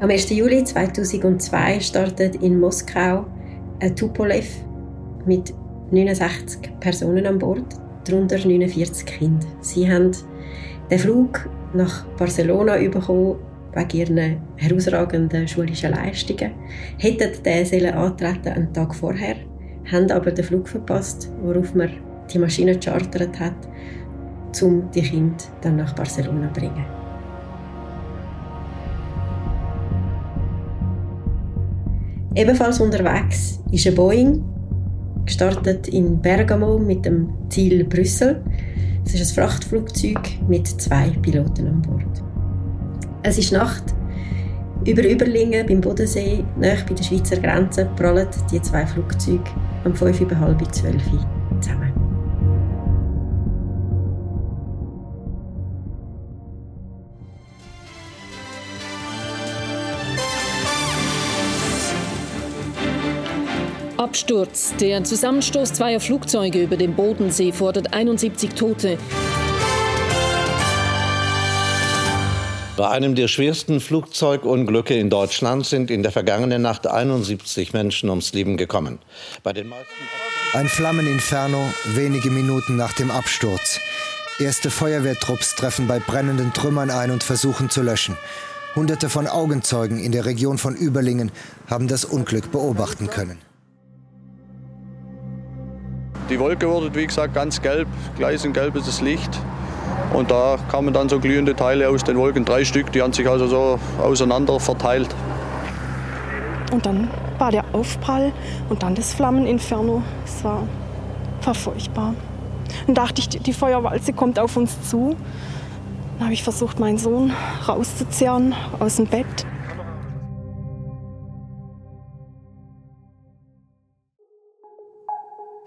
Am 1. Juli 2002 startet in Moskau ein Tupolev mit 69 Personen an Bord, darunter 49 Kinder. Sie haben den Flug nach Barcelona bekommen wegen ihren herausragenden schulischen Leistungen. Hätten den antreten einen Tag vorher, haben aber den Flug verpasst, worauf man die Maschine gechartert hat, um die Kinder dann nach Barcelona zu bringen. Ebenfalls unterwegs ist ein Boeing, gestartet in Bergamo mit dem Ziel Brüssel. Es ist ein Frachtflugzeug mit zwei Piloten an Bord. Es ist Nacht. Über Überlingen beim Bodensee, nahe bei der Schweizer Grenze, prallen die zwei Flugzeuge um 5.30 12 zusammen. Absturz. Der Zusammenstoß zweier Flugzeuge über dem Bodensee fordert 71 Tote. Bei einem der schwersten Flugzeugunglücke in Deutschland sind in der vergangenen Nacht 71 Menschen ums Leben gekommen. Bei den meisten Ein Flammeninferno wenige Minuten nach dem Absturz. Erste Feuerwehrtrupps treffen bei brennenden Trümmern ein und versuchen zu löschen. Hunderte von Augenzeugen in der Region von Überlingen haben das Unglück beobachten können. Die Wolke wurde, wie gesagt, ganz gelb, gleisengelbes Licht. Und da kamen dann so glühende Teile aus den Wolken, drei Stück, die haben sich also so auseinander verteilt. Und dann war der Aufprall und dann das Flammeninferno. Es war, war. Dann dachte ich, die Feuerwalze kommt auf uns zu. Dann habe ich versucht, meinen Sohn rauszuzerren aus dem Bett.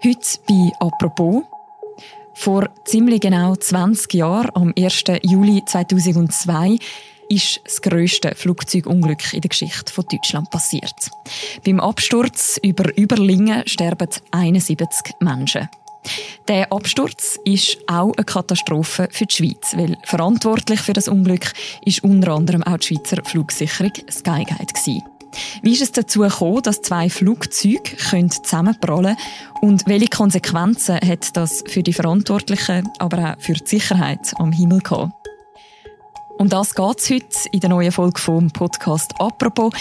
Heute bei «Apropos» Vor ziemlich genau 20 Jahren, am 1. Juli 2002, ist das grösste Flugzeugunglück in der Geschichte von Deutschland passiert. Beim Absturz über Überlingen sterben 71 Menschen. Der Absturz ist auch eine Katastrophe für die Schweiz, weil verantwortlich für das Unglück ist unter anderem auch die Schweizer Flugsicherung Skyguide gewesen. Wie ist es dazu gekommen, dass zwei Flugzeuge zusammenprallen können und welche Konsequenzen hat das für die Verantwortlichen, aber auch für die Sicherheit am Himmel gehabt? Um das geht es heute in der neuen Folge vom Podcast «Apropos».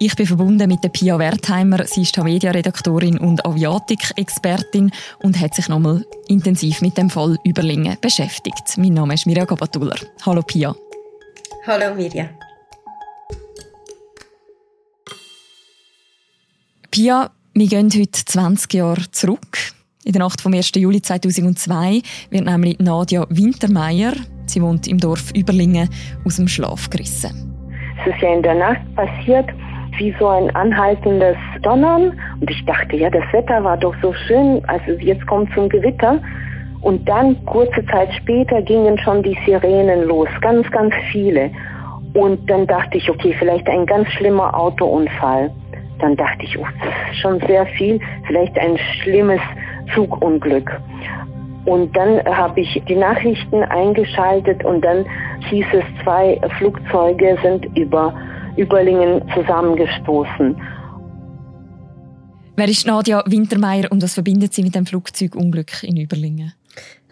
Ich bin verbunden mit der Pia Wertheimer. Sie ist Media-Redaktorin und Aviatik-Expertin und hat sich nochmal intensiv mit dem Fall Überlingen beschäftigt. Mein Name ist Mirja Gabatuller. Hallo Pia. Hallo Mirja. Pia, wir gehen heute 20 Jahre zurück. In der Nacht vom 1. Juli 2002 wird nämlich Nadia Wintermeyer, sie wohnt im Dorf Überlingen, aus dem Schlaf gerissen. Es ist ja in der Nacht passiert, wie so ein anhaltendes Donnern. Und ich dachte, ja, das Wetter war doch so schön, also jetzt kommt zum Gewitter. Und dann, kurze Zeit später, gingen schon die Sirenen los, ganz, ganz viele. Und dann dachte ich, okay, vielleicht ein ganz schlimmer Autounfall. Dann dachte ich, oh, das ist schon sehr viel, vielleicht ein schlimmes Zugunglück. Und dann habe ich die Nachrichten eingeschaltet und dann hieß es, zwei Flugzeuge sind über Überlingen zusammengestoßen. Wer ist Nadja Wintermeyer und was verbindet sie mit dem Flugzeugunglück in Überlingen?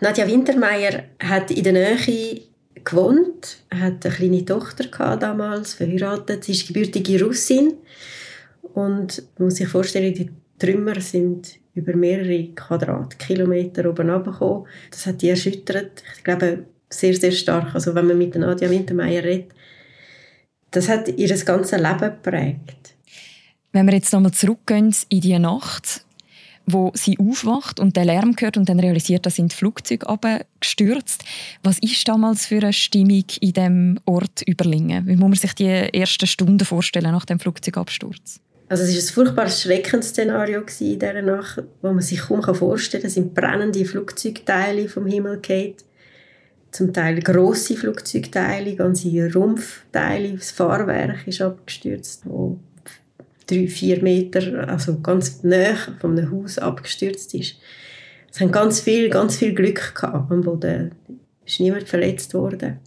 Nadja Wintermeyer hat in der Nähe gewohnt, hat eine kleine Tochter damals, verheiratet. Sie ist gebürtige Russin und man muss sich vorstellen, die Trümmer sind über mehrere Quadratkilometer oben runtergekommen. Das hat die erschüttert. Ich glaube, sehr, sehr stark. Also wenn man mit Nadia Wintermeyer redet, das hat ihr das ganze Leben geprägt. Wenn wir jetzt nochmal zurückgehen in die Nacht, wo sie aufwacht und den Lärm hört und dann realisiert, dass sind Flugzeuge abgestürzt. Was ist damals für eine Stimmung in dem Ort Überlingen? Wie muss man sich die ersten Stunden vorstellen nach dem Flugzeugabsturz? Also es war ein furchtbares Schreckensszenario in dieser Nacht, wo man sich kaum vorstellen kann. Es sind brennende Flugzeugteile vom Himmel gefallen. Zum Teil grosse Flugzeugteile, ganze Rumpfteile. Das Fahrwerk ist abgestürzt, wo drei, vier Meter, also ganz nah von einem Haus abgestürzt ist. Es haben ganz viel, ganz viel Glück gehabt am Boden. Ist niemand verletzt worden.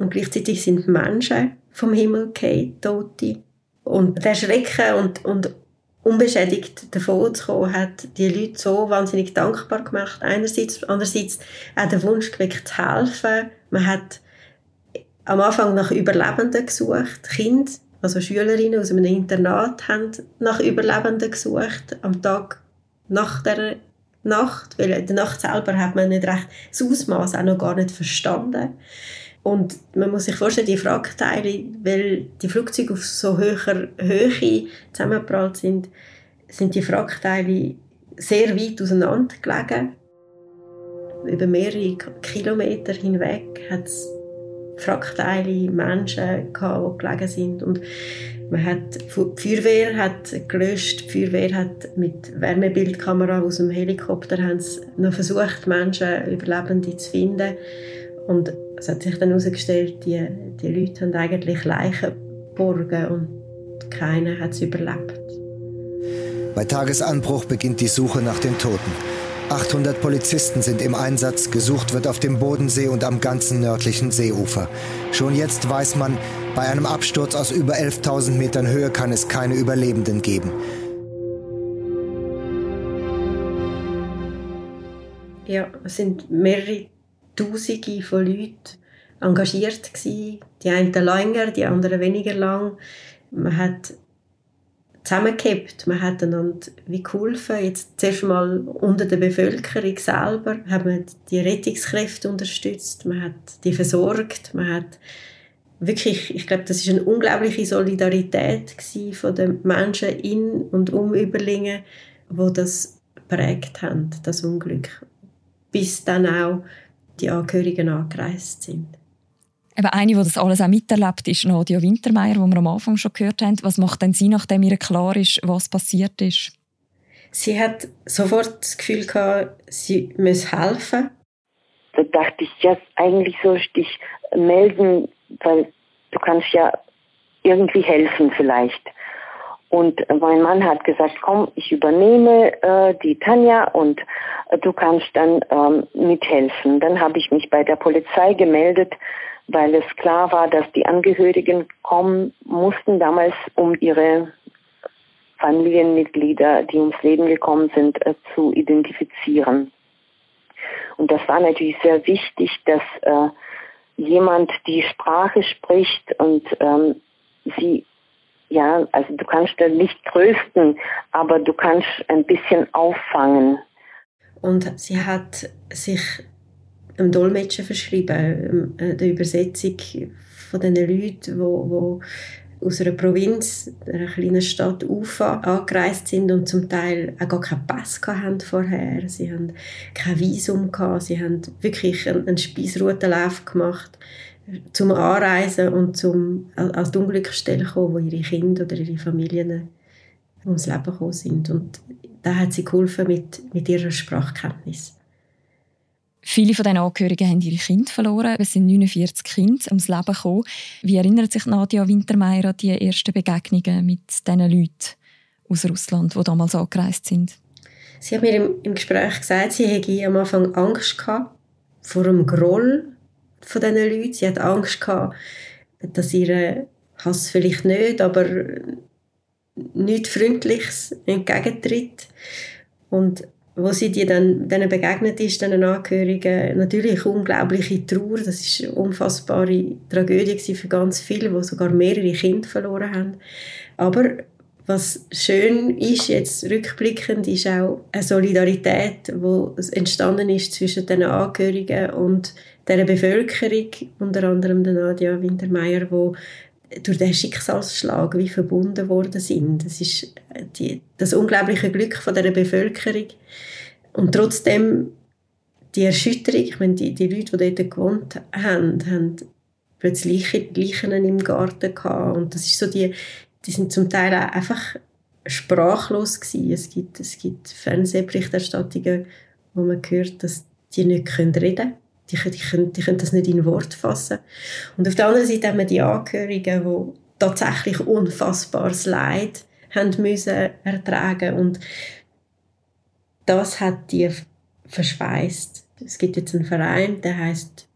Und gleichzeitig sind Menschen vom Himmel gefallen, Tote. Und der Schrecken und, und unbeschädigt davon zu kommen, hat die Leute so wahnsinnig dankbar gemacht. Einerseits, andererseits auch den Wunsch geweckt, zu helfen. Man hat am Anfang nach Überlebenden gesucht. Kinder, also Schülerinnen aus einem Internat, haben nach Überlebenden gesucht. Am Tag nach der Nacht, weil in der Nacht selber hat man nicht recht das Ausmaß auch noch gar nicht verstanden. Und man muss sich vorstellen, die Wrackteile, weil die Flugzeuge auf so hoher Höhe zusammengeprallt sind, sind die Wrackteile sehr weit auseinander gelegen. Über mehrere Kilometer hinweg hat es Wrackteile, Menschen gehabt, die gelegen sind. Und man hat, die Feuerwehr hat gelöscht, die Feuerwehr hat mit Wärmebildkamera aus dem Helikopter noch versucht, Menschen, Überlebende zu finden. Und es hat sich dann herausgestellt, die, die Leute haben eigentlich Leichen geborgen und keiner hat es überlebt. Bei Tagesanbruch beginnt die Suche nach den Toten. 800 Polizisten sind im Einsatz, gesucht wird auf dem Bodensee und am ganzen nördlichen Seeufer. Schon jetzt weiß man, bei einem Absturz aus über 11.000 Metern Höhe kann es keine Überlebenden geben. Ja, es sind mehrere Tausende von Leuten engagiert gewesen. Die einen länger, die anderen weniger lang. Man hat zusammengehabt. Man hat einander wie geholfen. Jetzt zuerst mal unter der Bevölkerung selber hat man die Rettungskräfte unterstützt, man hat die versorgt, man hat wirklich, ich glaube, das ist eine unglaubliche Solidarität von den Menschen in und um Überlingen, wo das prägt haben, das Unglück, bis dann auch die Angehörigen angereist sind. Eben eine, die das alles auch miterlebt, ist Nadia Wintermeyer, die wir am Anfang schon gehört haben. Was macht denn sie, nachdem ihr klar ist, was passiert ist? Sie hat sofort das Gefühl gehabt, sie muss helfen. Da dachte ich, ja, eigentlich soll ich dich melden, weil du kannst ja irgendwie helfen vielleicht. Und mein Mann hat gesagt, komm, ich übernehme äh, die Tanja und äh, du kannst dann ähm, mithelfen. Dann habe ich mich bei der Polizei gemeldet weil es klar war, dass die Angehörigen kommen mussten damals, um ihre Familienmitglieder, die ums Leben gekommen sind, äh, zu identifizieren. Und das war natürlich sehr wichtig, dass äh, jemand die Sprache spricht und ähm, sie, ja, also du kannst da nicht trösten, aber du kannst ein bisschen auffangen. Und sie hat sich einem Dolmetscher verschrieben, ähm, der Übersetzung von den Leuten, wo, wo aus einer Provinz, einer kleinen Stadt Ufa, angereist sind und zum Teil auch gar keinen Pass hatten vorher. Sie haben kein Visum gehabt. Sie haben wirklich einen, einen Speisroutenlauf gemacht zum Anreisen und zum als Unglücksstelle kommen, wo ihre Kinder oder ihre Familien ums Leben gekommen sind. Und da hat sie geholfen mit, mit ihrer Sprachkenntnis. Viele von diesen Angehörigen haben ihre Kinder verloren. Es sind 49 Kinder ums Leben gekommen. Wie erinnert sich Nadia Wintermeyer an die ersten Begegnungen mit diesen Leuten aus Russland, die damals angereist sind? Sie hat mir im, Gespräch gesagt, sie hätte am Anfang Angst gehabt vor dem Groll von diesen Leuten. Sie hat Angst gehabt, dass ihre Hass vielleicht nicht, aber nichts Freundliches entgegentritt. Und wo sie die dann, denen begegnet ist, diesen Angehörigen, natürlich unglaubliche Trauer, das ist eine unfassbare Tragödie für ganz viele, die sogar mehrere Kinder verloren haben. Aber was schön ist, jetzt rückblickend, ist auch eine Solidarität, die entstanden ist zwischen den Angehörigen und der Bevölkerung, unter anderem der Nadia Wintermeyer, wo durch den Schicksalsschlag wie verbunden worden sind. Das ist die, das unglaubliche Glück von der Bevölkerung und trotzdem die Erschütterung. Ich meine, die, die Leute, die dort gewohnt haben, haben plötzlich Leichen im Garten gehabt und das ist so die, die sind zum Teil auch einfach sprachlos gewesen. Es gibt, es gibt Fernsehberichterstattungen, wo man hört, dass die nicht reden können die, die, können, die können das nicht in Wort fassen. Und auf der anderen Seite haben wir die Angehörigen, die tatsächlich unfassbares Leid haben müssen ertragen und das hat die verschweißt. Es gibt jetzt einen Verein, der heißt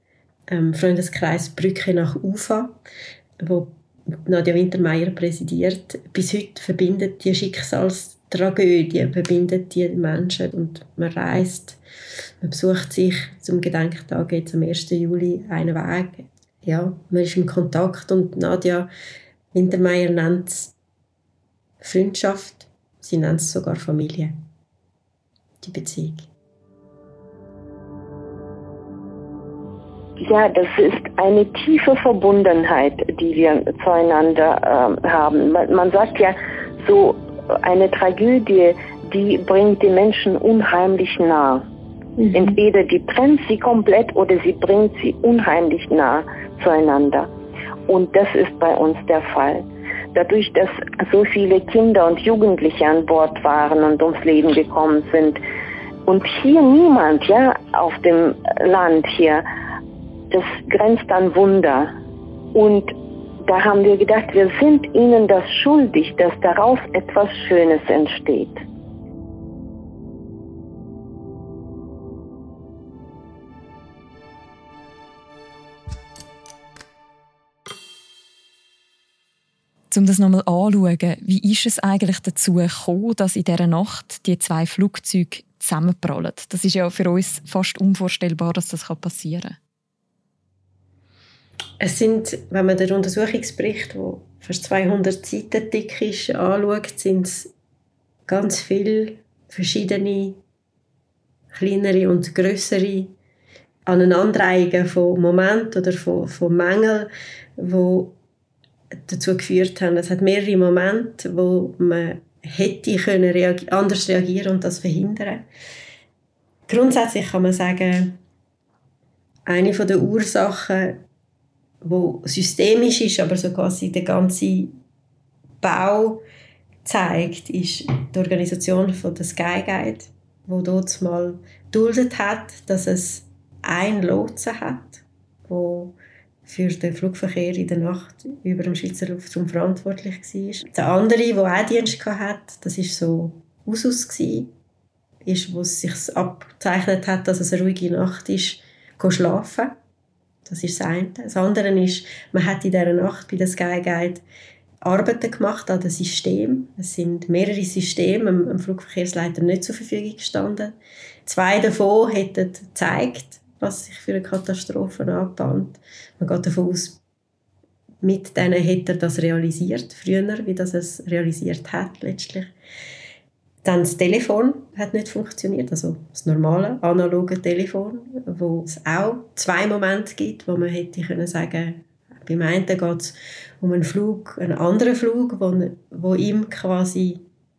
ähm, Freundeskreis Brücke nach Ufa, wo Nadja Wintermeyer präsidiert. Bis heute verbindet die Schicksalstragödie verbindet die Menschen und man reist, man besucht sich zum Gedenktag jetzt am 1. Juli einen Weg. Ja, man ist im Kontakt und Nadja Wintermeyer nennt es Freundschaft, sie nennt es sogar Familie, die Beziehung. Ja, das ist eine tiefe Verbundenheit, die wir zueinander äh, haben. Man, man sagt ja, so eine Tragödie, die bringt die Menschen unheimlich nah. Mhm. Entweder die trennt sie komplett oder sie bringt sie unheimlich nah zueinander. Und das ist bei uns der Fall. Dadurch, dass so viele Kinder und Jugendliche an Bord waren und ums Leben gekommen sind und hier niemand, ja, auf dem Land hier das grenzt an Wunder. Und da haben wir gedacht, wir sind ihnen das schuldig, dass daraus etwas Schönes entsteht. Um das nochmal anzuschauen, wie ist es eigentlich dazu gekommen, dass in dieser Nacht die zwei Flugzeuge zusammenprallen? Das ist ja für uns fast unvorstellbar, dass das passieren kann. Es sind, wenn man den Untersuchungsbericht, der fast 200 Seiten dick ist, anschaut, sind es ganz viele verschiedene kleinere und größere Aneinanderreihungen von Momenten oder von, von Mängeln, die dazu geführt haben. Es hat mehrere Momente, wo man hätte können reagi anders reagieren und das verhindern. Grundsätzlich kann man sagen, eine der Ursachen wo systemisch ist, aber so quasi der ganze Bau zeigt, ist die Organisation von der Sky Guide, wo dort mal duldet hat, dass es ein Lotse hat, wo für den Flugverkehr in der Nacht über dem Schweizer Luftraum verantwortlich war. Der andere, der auch Dienst hatte, das war so Usus, ist, wo es sich abgezeichnet hat, dass es eine ruhige Nacht ist, schlafen das ist das eine. Das andere ist, man hat in dieser Nacht bei der Sky Guide Arbeiten gemacht an dem System. Es sind mehrere Systeme dem Flugverkehrsleiter nicht zur Verfügung gestanden. Zwei davon hätten gezeigt, was sich für eine Katastrophe anbahnt. Man geht davon aus, mit denen hätte er das realisiert, früher, wie das es realisiert hat letztlich. Dann das Telefon hat nicht funktioniert, also das normale analoge Telefon, wo es auch zwei Momente gibt, wo man hätte können sagen, beim einen geht es um einen Flug, einen anderen Flug, wo, wo ihm quasi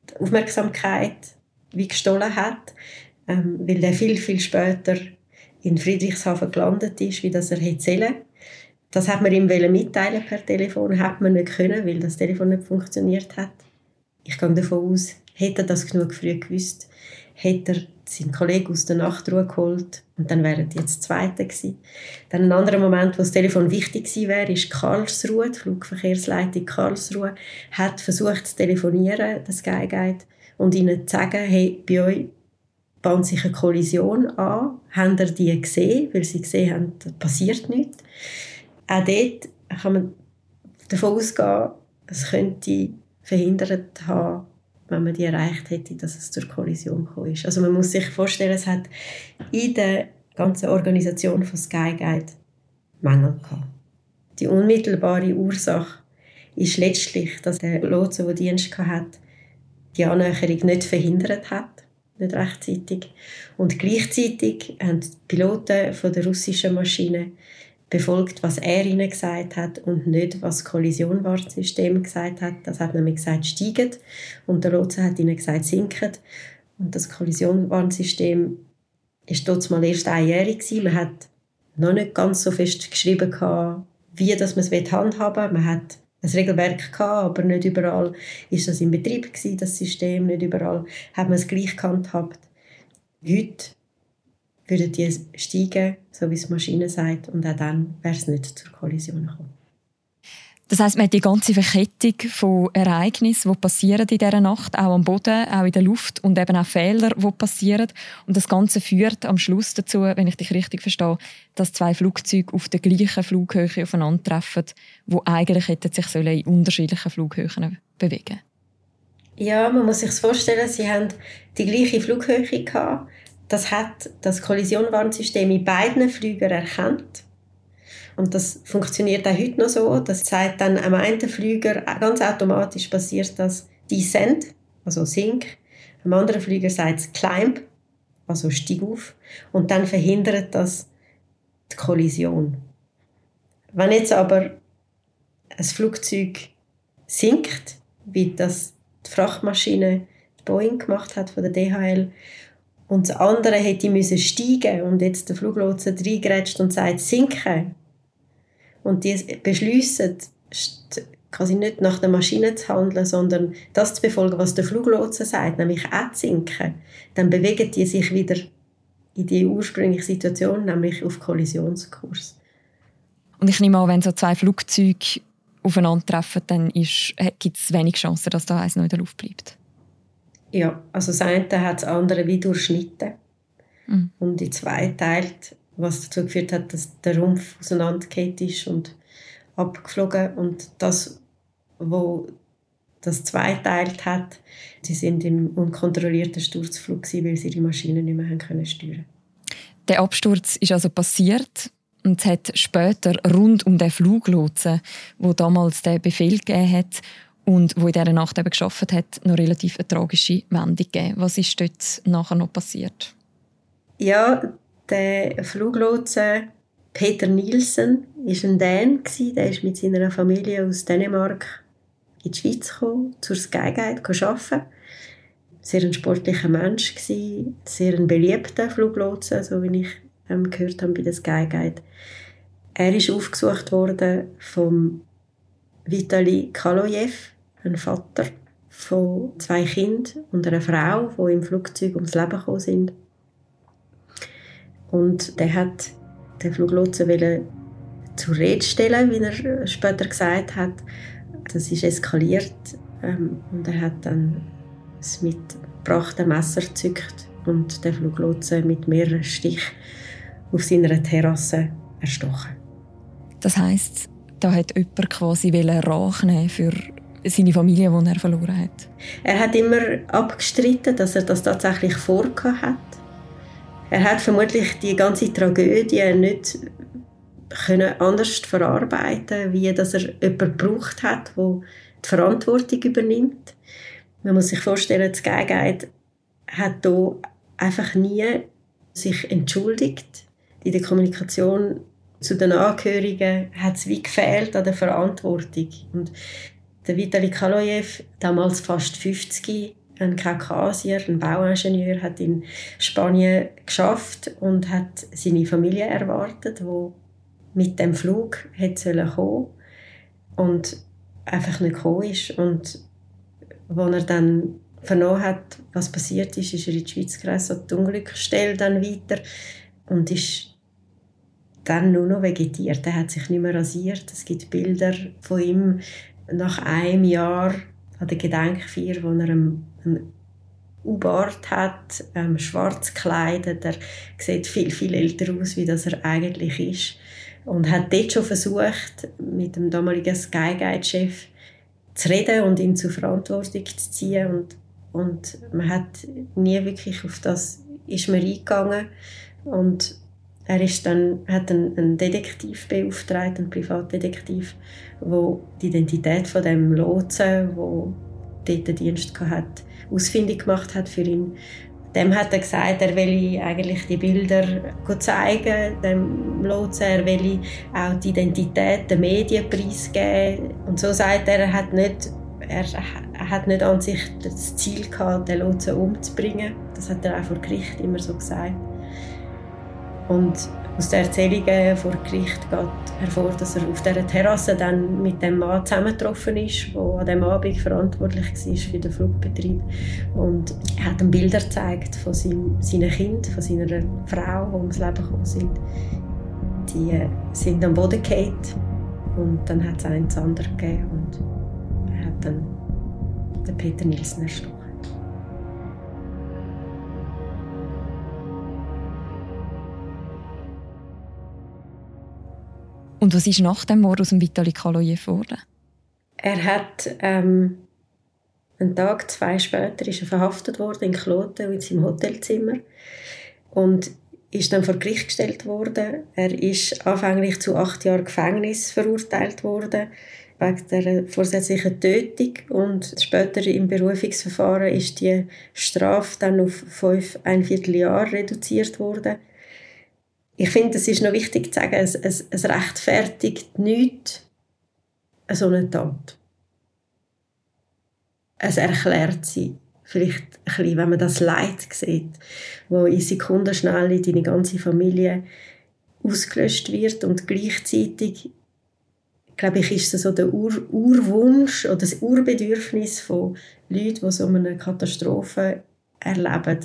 die Aufmerksamkeit wie gestohlen hat, ähm, weil er viel viel später in Friedrichshafen gelandet ist, wie das er hätte zählen. Das hat man ihm mitteilen per Telefon, hat man nicht können, weil das Telefon nicht funktioniert hat. Ich gehe davon aus, Hätte er das genug früh gewusst, hätte er seinen Kollegen aus der Nachtruhe geholt und dann wären die jetzt Zweite gewesen. Dann ein anderer Moment, wo das Telefon wichtig gewesen wäre, ist Karlsruhe, die Flugverkehrsleitung Karlsruhe, hat versucht zu telefonieren, das Guide, und ihnen zu sagen, hey, bei euch bahnt sich eine Kollision an. Haben ihr die gesehen? Weil sie gesehen haben, da passiert nichts. Auch dort kann man davon ausgehen, es könnte verhindert haben, wenn man die erreicht hätte, dass es zur Kollision gekommen ist. Also man muss sich vorstellen, es hat in der ganzen Organisation von Sky Guide Mängel gehabt. Die unmittelbare Ursache ist letztlich, dass der Lotse, der Dienst hat, die Annäherung nicht verhindert hat, nicht rechtzeitig. Und gleichzeitig haben die Piloten von der russischen Maschine befolgt, was er ihnen gesagt hat und nicht, was das Kollisionwarnsystem gesagt hat. Das hat nämlich gesagt, steigen und der Lotse hat ihnen gesagt, sinken. Und das Kollisionwarnsystem ist dort mal erst einjährig gewesen. Man hat noch nicht ganz so fest geschrieben wie man es handhaben will. Man hat ein Regelwerk gehabt, aber nicht überall ist das in Betrieb gewesen, das System. Nicht überall hat man es gleich gehandhabt. Heute würden die steigen, so wie es die Maschine sagt, und auch dann wäre es nicht zur Kollision gekommen. Das heißt, man hat die ganze Verkettung von Ereignissen, die passieren in dieser Nacht, auch am Boden, auch in der Luft und eben auch Fehler, die passieren. Und das Ganze führt am Schluss dazu, wenn ich dich richtig verstehe, dass zwei Flugzeuge auf der gleichen Flughöhe aufeinandertreffen, wo eigentlich hätten sich in unterschiedlichen Flughöhen bewegen. Ja, man muss sich vorstellen, sie haben die gleiche Flughöhe gehabt. Das hat das Kollisionwarnsystem in beiden Flügern erkannt und das funktioniert auch heute noch so. Das sagt dann am einen Flüger ganz automatisch passiert das Descent, also Sink. Am anderen Flüger sagt es Climb, also Stieg auf. Und dann verhindert das die Kollision. Wenn jetzt aber ein Flugzeug sinkt, wie das die Frachtmaschine die Boeing gemacht hat von der DHL, und das andere hätte müssen steigen und jetzt der Fluglotse reingrätscht und sagt sinken, und die beschließen, quasi nicht nach der Maschine zu handeln, sondern das zu befolgen, was der Fluglotse sagt, nämlich auch zu sinken, dann bewegen die sich wieder in die ursprüngliche Situation, nämlich auf Kollisionskurs. Und ich nehme an, wenn so zwei Flugzeuge aufeinandertreffen, dann gibt es wenig Chancen, dass da eins noch in der Luft bleibt. Ja, also das eine hat das andere wie durchschnitten mhm. und in zwei teilt was dazu geführt hat, dass der Rumpf auseinandergefallen ist und abgeflogen und das, wo das zweiteilt hat, sie sind im unkontrollierten Sturzflug weil sie die Maschine nicht mehr haben können steuern. Der Absturz ist also passiert und es hat später rund um den Fluglotsen, wo damals der Befehl gegeben hat und wo in dieser Nacht eben geschafft hat, noch relativ eine tragische Wendung gegeben. Was ist dort nachher noch passiert? Ja, der Fluglotse Peter Nielsen war ein Dän. Der ist mit seiner Familie aus Dänemark in die Schweiz gekommen, zur Skyguide arbeiten. Sehr ein sportlicher Mensch gewesen, sehr ein beliebter Fluglotse, so wie ich ähm, gehört habe bei der Skyguide. Er ist aufgesucht worden vom Vitali Kaloyev, ein Vater von zwei Kindern und einer Frau, die im Flugzeug ums Leben gekommen sind. Und der hat den Fluglotsen zur Rede stellen, wie er später gesagt hat. Das ist eskaliert ähm, und er hat dann das mitgebrachte Messer gezückt und den Fluglotsen mit mehreren Stichen auf seiner Terrasse erstochen. Das heißt, da hat jemand quasi Rache für seine Familie, die er verloren hat. Er hat immer abgestritten, dass er das tatsächlich vorgehabt hat. Er hat vermutlich die ganze Tragödie nicht können anders verarbeiten, wie dass er jemanden gebraucht hat, der die Verantwortung übernimmt. Man muss sich vorstellen, das Gegenheit hat hier einfach nie sich entschuldigt. In der Kommunikation zu den Angehörigen hat es wie gefehlt an der Verantwortung. Und der Vitali Kaloyev, damals fast 50, ein Kaukasier, ein Bauingenieur, hat in Spanien geschafft und hat seine Familie erwartet, wo mit dem Flug hätte kommen und einfach nicht gekommen ist. Und als er dann vernommen hat, was passiert ist, ist er in die Schweiz gereist, die Unglücksstelle dann weiter und ist dann nur noch vegetiert. Er hat sich nicht mehr rasiert. Es gibt Bilder von ihm nach einem Jahr an der Gedenkfeier, wo er einen, U-Bart hat, ähm, schwarz gekleidet. Er sieht viel, viel älter aus, wie das er eigentlich ist. Und hat dort schon versucht, mit dem damaligen Skyguide-Chef zu reden und ihn zur Verantwortung zu ziehen. Und, und man hat nie wirklich auf das ist man eingegangen. Und er ist dann, hat einen, einen Detektiv beauftragt, einen Privatdetektiv, der die Identität von dem Lotsen, wo dort Dienst hat, ausfindig gemacht hat für ihn. Dem hat er gesagt, er will eigentlich die Bilder zeigen, dem Lotsen, er will auch die Identität der Medien preisgeben. Und so sagt er, er hat nicht, er hat nicht an sich das Ziel gehabt, den Lotsen umzubringen. Das hat er auch vor Gericht immer so gesagt. Und aus den Erzählungen vor Gericht geht hervor, dass er auf dieser Terrasse dann mit dem Mann zusammengetroffen ist, der an diesem Abend verantwortlich war für den Flugbetrieb. Und er hat ihm Bilder gezeigt von seinem, seinen Kindern, von seiner Frau, die ums Leben gekommen sind. Die sind am Boden gefallen Und dann hat es einen zu anderen gegeben und er hat dann den Peter Nielsen erstochen. Und was ist nach dem Mord aus dem Vitali Kaloyev geworden? Er hat ähm, einen Tag, zwei später, ist er verhaftet worden in Kloten in seinem Hotelzimmer und ist dann vor Gericht gestellt worden. Er ist anfänglich zu acht Jahren Gefängnis verurteilt worden wegen der vorsätzlichen Tötung und später im Berufungsverfahren ist die Strafe dann auf fünf ein Vierteljahr reduziert worden. Ich finde, es ist noch wichtig zu sagen, es, es, es rechtfertigt nichts so eine Tat. Es erklärt sie vielleicht ein bisschen, wenn man das Leid sieht, wo in Sekundenschnelle deine ganze Familie ausgelöscht wird und gleichzeitig glaube ich, ist es so der Ur Urwunsch oder das Urbedürfnis von Leuten, die so eine Katastrophe erleben,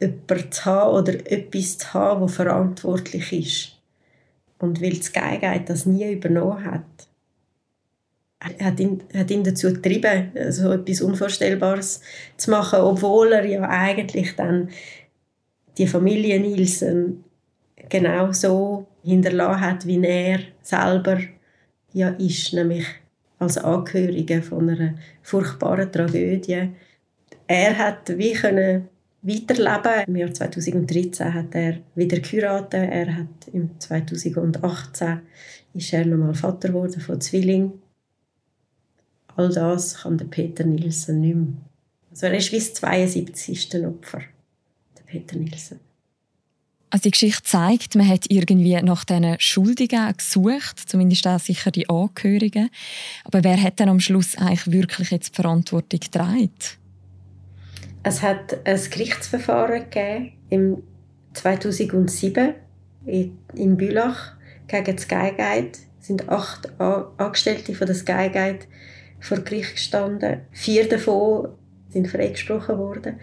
jemanden zu haben oder etwas zu haben, das verantwortlich ist. Und weil das Geige das nie übernommen hat, hat ihn, hat ihn dazu getrieben, so etwas Unvorstellbares zu machen, obwohl er ja eigentlich dann die Familie Nielsen genau so hinterlassen hat, wie er selber ja ist, nämlich als Angehörige von einer furchtbaren Tragödie. Er hat wie können weiterleben. Im Jahr 2013 hat er wieder geheiratet. Er hat im 2018 ist er nochmal Vater geworden von Zwillingen. All das kann der Peter Nielsen nicht mehr. Also er ist wie das 72. Opfer, der Peter Nielsen. Also die Geschichte zeigt, man hat irgendwie nach diesen Schuldigen gesucht, zumindest auch sicher die Angehörigen. Aber wer hat dann am Schluss eigentlich wirklich jetzt die Verantwortung getragen? Es hat ein Gerichtsverfahren gegeben im 2007 in Bülach gegen das Skyguide. Es sind acht Angestellte von der Skyguide vor Gericht gestanden. Vier davon sind freigesprochen worden.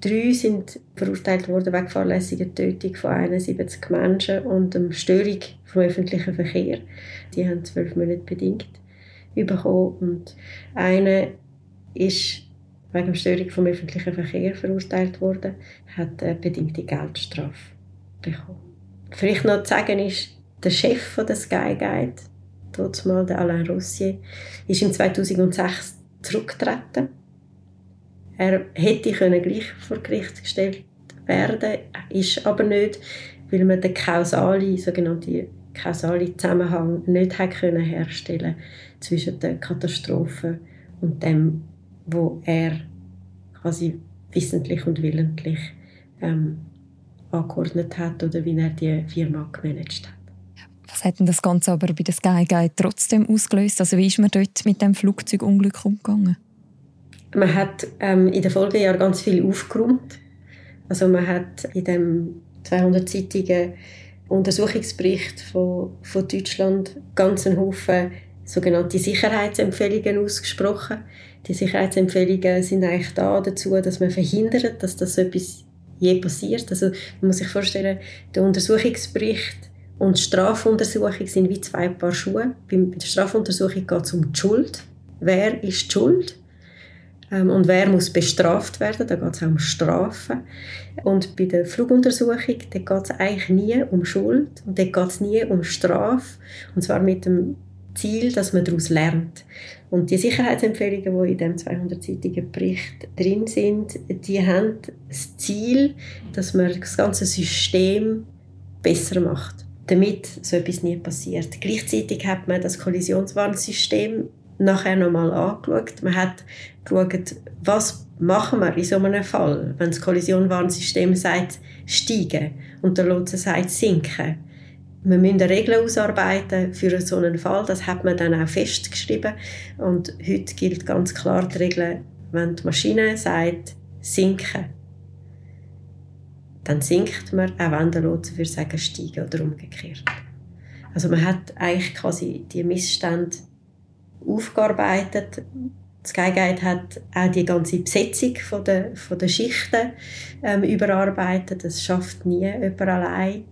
Drei sind verurteilt worden wegen fahrlässiger Tötung von 71 Menschen und um Störung vom öffentlichen Verkehr. Die haben zwölf Monate bedingt bekommen. Und einer ist wegen Störung vom öffentlichen Verkehr verurteilt worden, hat eine bedingte Geldstrafe bekommen. Vielleicht noch zu sagen ist, der Chef von der Sky Guide, mal der Alain Rossier, ist im 2006 zurückgetreten er hätte können gleich vor Gericht gestellt werden, ist aber nicht, weil man den kausalen, sogenannten kausalen Zusammenhang nicht herstellen zwischen der Katastrophe und dem, wo er quasi wissentlich und willentlich ähm, angeordnet hat oder wie er die Firma gemanagt hat. Was hat denn das Ganze aber bei der Sky Guide trotzdem ausgelöst? Also wie ist man dort mit dem Flugzeugunglück umgegangen? Man hat ähm, in den Folgejahren ganz viel aufgeräumt. Also man hat in dem 200-seitigen Untersuchungsbericht von, von Deutschland ganz einen Haufen sogenannte Sicherheitsempfehlungen ausgesprochen. Die Sicherheitsempfehlungen sind eigentlich da dazu, dass man verhindert, dass das so etwas je passiert. Also man muss sich vorstellen, der Untersuchungsbericht und die Strafuntersuchung sind wie zwei Paar Schuhe. Bei der Strafuntersuchung geht es um die Schuld. Wer ist die Schuld? Ähm, und wer muss bestraft werden, da geht es auch um Strafen. Und bei der Fluguntersuchung geht es eigentlich nie um Schuld und dort geht es nie um Strafe. Und zwar mit dem Ziel, dass man daraus lernt. Und die Sicherheitsempfehlungen, die in dem 200-seitigen Bericht drin sind, die haben das Ziel, dass man das ganze System besser macht, damit so etwas nie passiert. Gleichzeitig hat man das Kollisionswarnsystem nachher nochmal angeschaut. Man hat geschaut, was machen wir in so einem Fall, wenn das Kollisionwarnsystem sagt, steigen und der Lotse sagt, sinken. Wir müssen eine Regel ausarbeiten für so einen Fall. Das hat man dann auch festgeschrieben. Und heute gilt ganz klar die Regel, wenn die Maschine sagt, sinken, dann sinkt man, auch wenn der Lotse würde sagen, steigen oder umgekehrt. Also man hat eigentlich quasi die Missstände aufgearbeitet. Sky Guide hat auch die ganze Besetzung von der, von der Schichten ähm, überarbeitet. Das schafft nie jemand allein.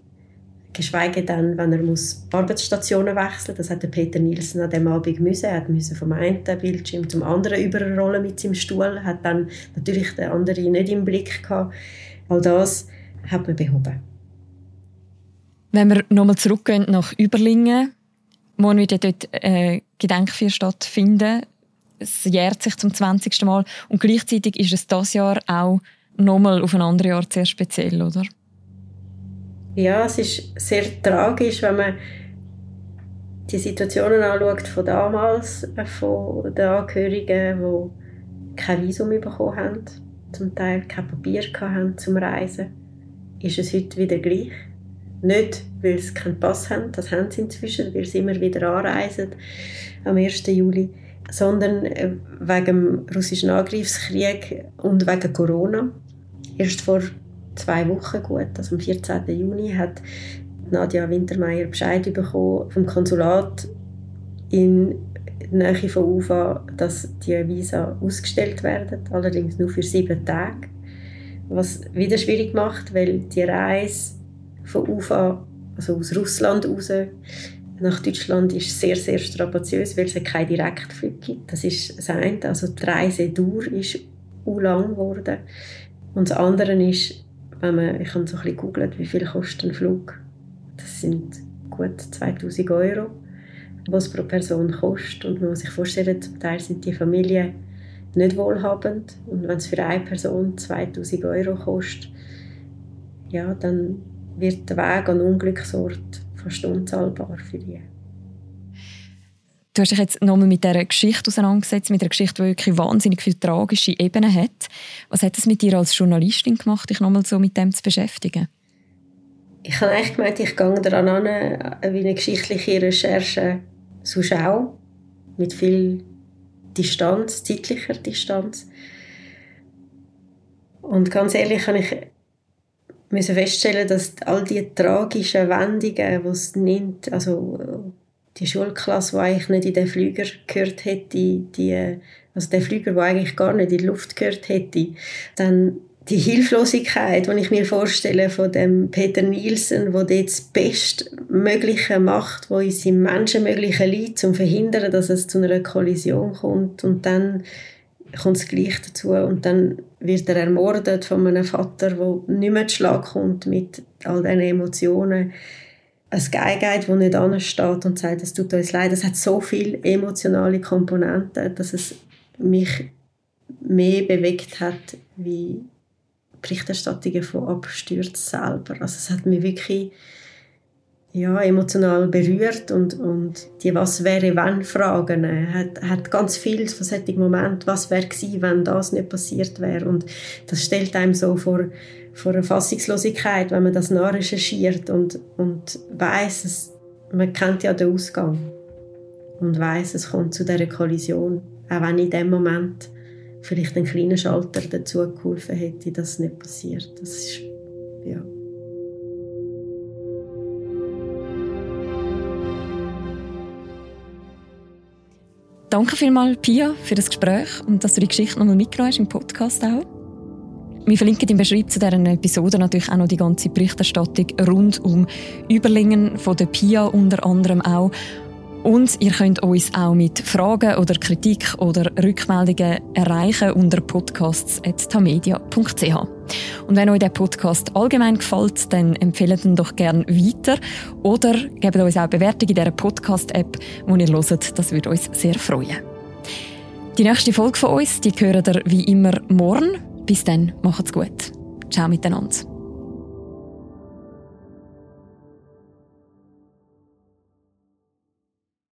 Geschweige denn, wenn er muss Arbeitsstationen wechseln Das hat Peter Nielsen an dem Abend müssen. Er musste vom einen Bildschirm zum anderen überrollen mit seinem Stuhl. Hat dann natürlich den anderen nicht im Blick gehabt. All das hat man behoben. Wenn wir nochmal zurückgehen nach Überlingen, morgen wird dort äh, Gedenkfeier stattfinden. Es jährt sich zum 20. Mal und gleichzeitig ist es das Jahr auch nochmal auf ein anderes Jahr sehr speziell, oder? Ja, es ist sehr tragisch, wenn man die Situationen anschaut von damals, äh, von den Angehörigen, die kein Visum bekommen haben, zum Teil kein Papier hatten zum Reisen, ist es heute wieder gleich. Nicht, weil sie keinen Pass haben, das haben sie inzwischen, weil sie immer wieder anreisen am 1. Juli, sondern äh, wegen dem russischen Angriffskrieg und wegen Corona. Erst vor zwei Wochen gut, also am 14. Juni, hat Nadja Wintermeyer Bescheid bekommen vom Konsulat in der Nähe von Ufa, dass die Visa ausgestellt werden, allerdings nur für sieben Tage. Was wieder schwierig macht, weil die Reise von Ufa, also aus Russland raus, nach Deutschland ist sehr, sehr strapaziös, weil es keine Direktflüge gibt. Das ist das eine. Also die Reisedauer ist u lang geworden. Und das andere ist, wenn man, ich habe so ein bisschen gegoogelt, wie viel kostet ein Flug. Das sind gut 2000 Euro, was pro Person kostet. Und man muss sich vorstellen, zum Teil sind die Familien nicht wohlhabend. Und wenn es für eine Person 2000 Euro kostet, ja, dann wird der Weg an Unglücksort fast unzahlbar für die. Du hast dich jetzt nochmal mit dieser Geschichte auseinandergesetzt, mit einer Geschichte, die wirklich wahnsinnig viele tragische Ebenen hat. Was hat es mit dir als Journalistin gemacht, dich nochmal so mit dem zu beschäftigen? Ich habe eigentlich gemeint, ich gehe daran an, wie eine geschichtliche Recherche zur Schau, mit viel Distanz, zeitlicher Distanz. Und ganz ehrlich habe ich müssen feststellen, dass all die tragischen Wendungen, die es nimmt, also die Schulklasse, die eigentlich nicht in den Flüger gehört hätte, die, also der Flüger, der eigentlich gar nicht in die Luft gehört hätte, dann die Hilflosigkeit, die ich mir vorstelle von dem Peter Nielsen, der dort das Bestmögliche macht, wo uns im Menschenmöglichen liegt, um zu verhindern, dass es zu einer Kollision kommt. Und dann kommt es gleich dazu. Und dann wird er ermordet von einem Vater, der nicht mehr zu Schlag kommt mit all diesen Emotionen ein Geigeit, das nicht ansteht und sagt, es tut uns leid. Es hat so viele emotionale Komponenten, dass es mich mehr bewegt hat wie Berichterstattungen von Abstürzen selber. Also es hat mich wirklich ja, emotional berührt und, und die «Was wäre, wenn?» Fragen äh, hat, hat ganz viel von solchen Momenten, was wäre gewesen, wenn das nicht passiert wäre und das stellt einem so vor vor einer Fassungslosigkeit, wenn man das nachrecherchiert und, und weiß, es, man kennt ja den Ausgang und weiß, es kommt zu dieser Kollision, auch wenn in dem Moment vielleicht ein kleiner Schalter dazu geholfen hätte, dass es nicht passiert. Das ist, ja. Danke vielmals, Pia, für das Gespräch und dass du die Geschichte nochmal mitgenommen hast im Podcast auch. Wir verlinken im Beschreibung zu dieser Episode natürlich auch noch die ganze Berichterstattung rund um Überlingen von der PIA unter anderem auch. Und ihr könnt uns auch mit Fragen oder Kritik oder Rückmeldungen erreichen unter podcasts.tamedia.ch. Und wenn euch der Podcast allgemein gefällt, dann empfehlt ihn doch gerne weiter oder gebt uns auch Bewertungen in dieser Podcast-App, wo ihr hört. Das würde uns sehr freuen. Die nächste Folge von uns, die hören ihr wie immer morgen. Bis dann, macht's gut. Ciao miteinander.